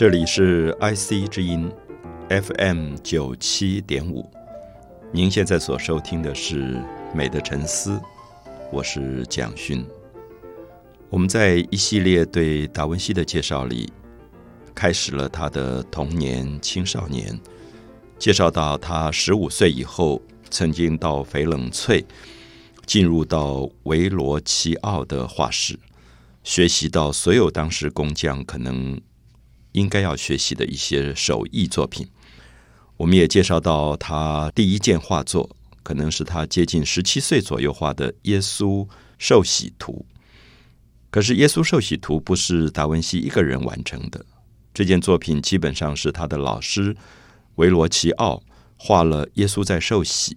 这里是 IC 之音 FM 九七点五，您现在所收听的是《美的沉思》，我是蒋勋。我们在一系列对达文西的介绍里，开始了他的童年、青少年，介绍到他十五岁以后，曾经到翡冷翠，进入到维罗奇奥的画室，学习到所有当时工匠可能。应该要学习的一些手艺作品，我们也介绍到他第一件画作，可能是他接近十七岁左右画的《耶稣受洗图》。可是，《耶稣受洗图》不是达文西一个人完成的，这件作品基本上是他的老师维罗奇奥画了耶稣在受洗，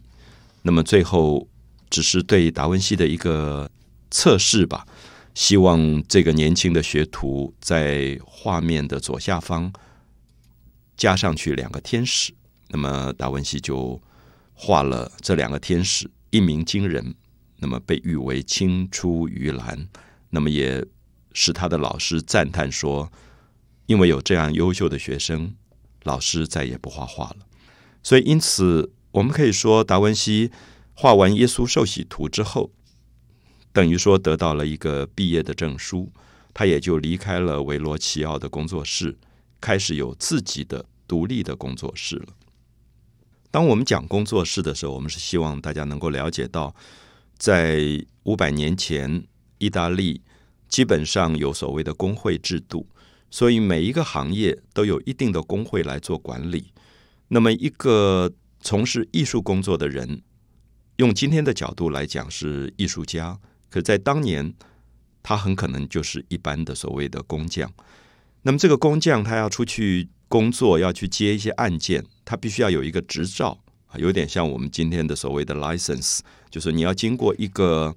那么最后只是对达文西的一个测试吧。希望这个年轻的学徒在画面的左下方加上去两个天使，那么达文西就画了这两个天使，一鸣惊人，那么被誉为青出于蓝，那么也使他的老师赞叹说，因为有这样优秀的学生，老师再也不画画了。所以，因此我们可以说，达文西画完《耶稣受洗图》之后。等于说得到了一个毕业的证书，他也就离开了维罗奇奥的工作室，开始有自己的独立的工作室了。当我们讲工作室的时候，我们是希望大家能够了解到，在五百年前，意大利基本上有所谓的工会制度，所以每一个行业都有一定的工会来做管理。那么，一个从事艺术工作的人，用今天的角度来讲，是艺术家。可在当年，他很可能就是一般的所谓的工匠。那么这个工匠他要出去工作，要去接一些案件，他必须要有一个执照啊，有点像我们今天的所谓的 license，就是你要经过一个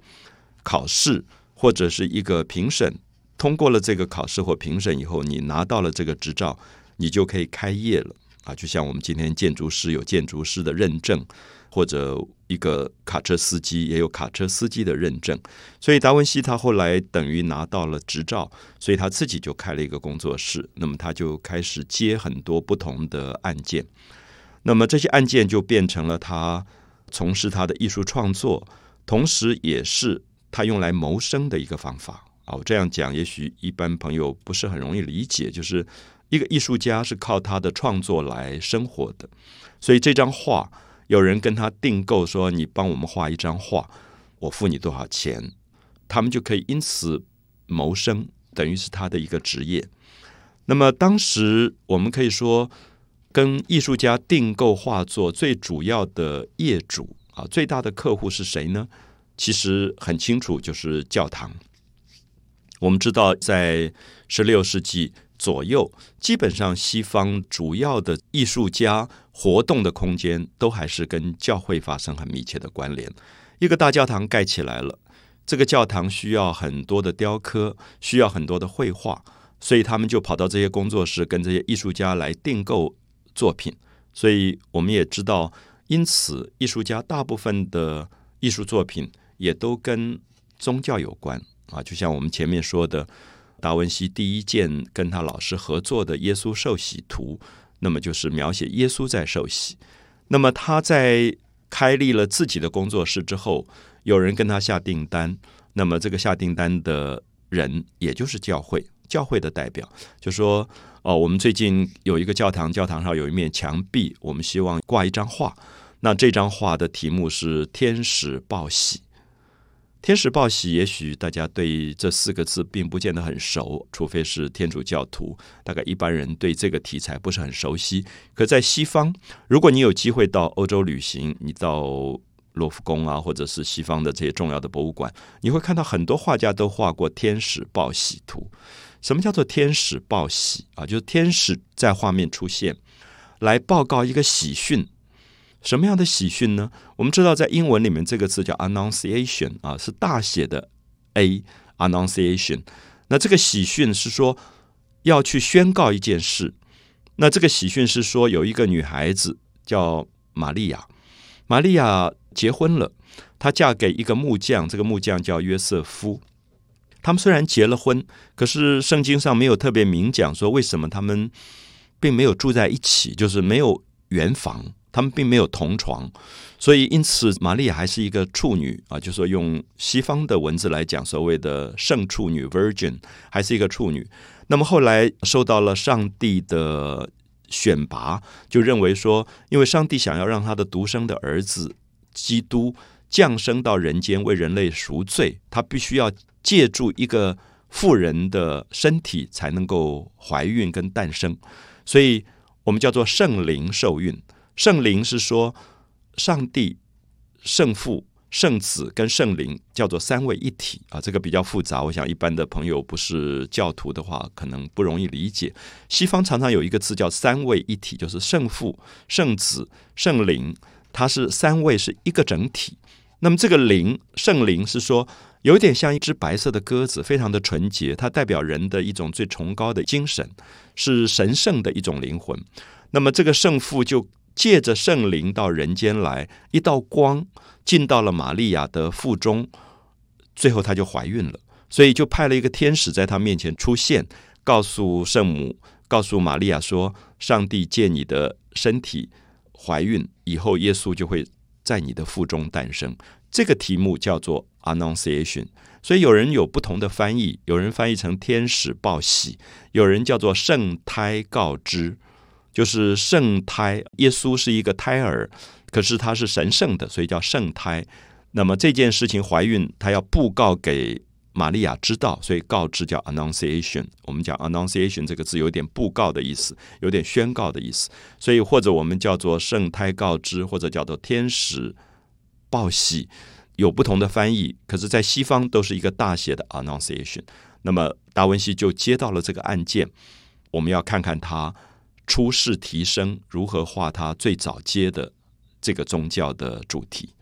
考试或者是一个评审，通过了这个考试或评审以后，你拿到了这个执照，你就可以开业了啊。就像我们今天建筑师有建筑师的认证。或者一个卡车司机也有卡车司机的认证，所以达文西他后来等于拿到了执照，所以他自己就开了一个工作室。那么他就开始接很多不同的案件，那么这些案件就变成了他从事他的艺术创作，同时也是他用来谋生的一个方法。啊，我这样讲，也许一般朋友不是很容易理解，就是一个艺术家是靠他的创作来生活的，所以这张画。有人跟他订购说：“你帮我们画一张画，我付你多少钱？”他们就可以因此谋生，等于是他的一个职业。那么当时我们可以说，跟艺术家订购画作最主要的业主啊，最大的客户是谁呢？其实很清楚，就是教堂。我们知道，在十六世纪。左右，基本上西方主要的艺术家活动的空间都还是跟教会发生很密切的关联。一个大教堂盖起来了，这个教堂需要很多的雕刻，需要很多的绘画，所以他们就跑到这些工作室跟这些艺术家来订购作品。所以我们也知道，因此艺术家大部分的艺术作品也都跟宗教有关啊，就像我们前面说的。达文西第一件跟他老师合作的《耶稣受洗图》，那么就是描写耶稣在受洗。那么他在开立了自己的工作室之后，有人跟他下订单，那么这个下订单的人也就是教会，教会的代表就说：“哦，我们最近有一个教堂，教堂上有一面墙壁，我们希望挂一张画。那这张画的题目是‘天使报喜’。”天使报喜，也许大家对这四个字并不见得很熟，除非是天主教徒。大概一般人对这个题材不是很熟悉。可在西方，如果你有机会到欧洲旅行，你到罗浮宫啊，或者是西方的这些重要的博物馆，你会看到很多画家都画过天使报喜图。什么叫做天使报喜啊？就是天使在画面出现，来报告一个喜讯。什么样的喜讯呢？我们知道，在英文里面这个词叫 annunciation 啊，是大写的 A annunciation。那这个喜讯是说要去宣告一件事。那这个喜讯是说有一个女孩子叫玛利亚，玛利亚结婚了，她嫁给一个木匠，这个木匠叫约瑟夫。他们虽然结了婚，可是圣经上没有特别明讲说为什么他们并没有住在一起，就是没有圆房，他们并没有同床，所以因此玛利亚还是一个处女啊，就说用西方的文字来讲，所谓的圣处女 （Virgin） 还是一个处女。那么后来受到了上帝的选拔，就认为说，因为上帝想要让他的独生的儿子基督降生到人间为人类赎罪，他必须要。借助一个妇人的身体才能够怀孕跟诞生，所以我们叫做圣灵受孕。圣灵是说上帝、圣父、圣子跟圣灵叫做三位一体啊，这个比较复杂。我想一般的朋友不是教徒的话，可能不容易理解。西方常常有一个字叫三位一体，就是圣父、圣子、圣灵，它是三位是一个整体。那么这个灵，圣灵是说。有点像一只白色的鸽子，非常的纯洁，它代表人的一种最崇高的精神，是神圣的一种灵魂。那么这个圣父就借着圣灵到人间来，一道光进到了玛利亚的腹中，最后她就怀孕了，所以就派了一个天使在她面前出现，告诉圣母，告诉玛利亚说：上帝借你的身体怀孕以后，耶稣就会在你的腹中诞生。这个题目叫做 Annunciation，所以有人有不同的翻译，有人翻译成天使报喜，有人叫做圣胎告知，就是圣胎。耶稣是一个胎儿，可是他是神圣的，所以叫圣胎。那么这件事情怀孕，他要布告给玛利亚知道，所以告知叫 Annunciation。我们讲 Annunciation 这个字有点布告的意思，有点宣告的意思，所以或者我们叫做圣胎告知，或者叫做天使。报喜有不同的翻译，可是，在西方都是一个大写的 Annunciation。那么，达文西就接到了这个案件，我们要看看他出世提升如何画他最早接的这个宗教的主题。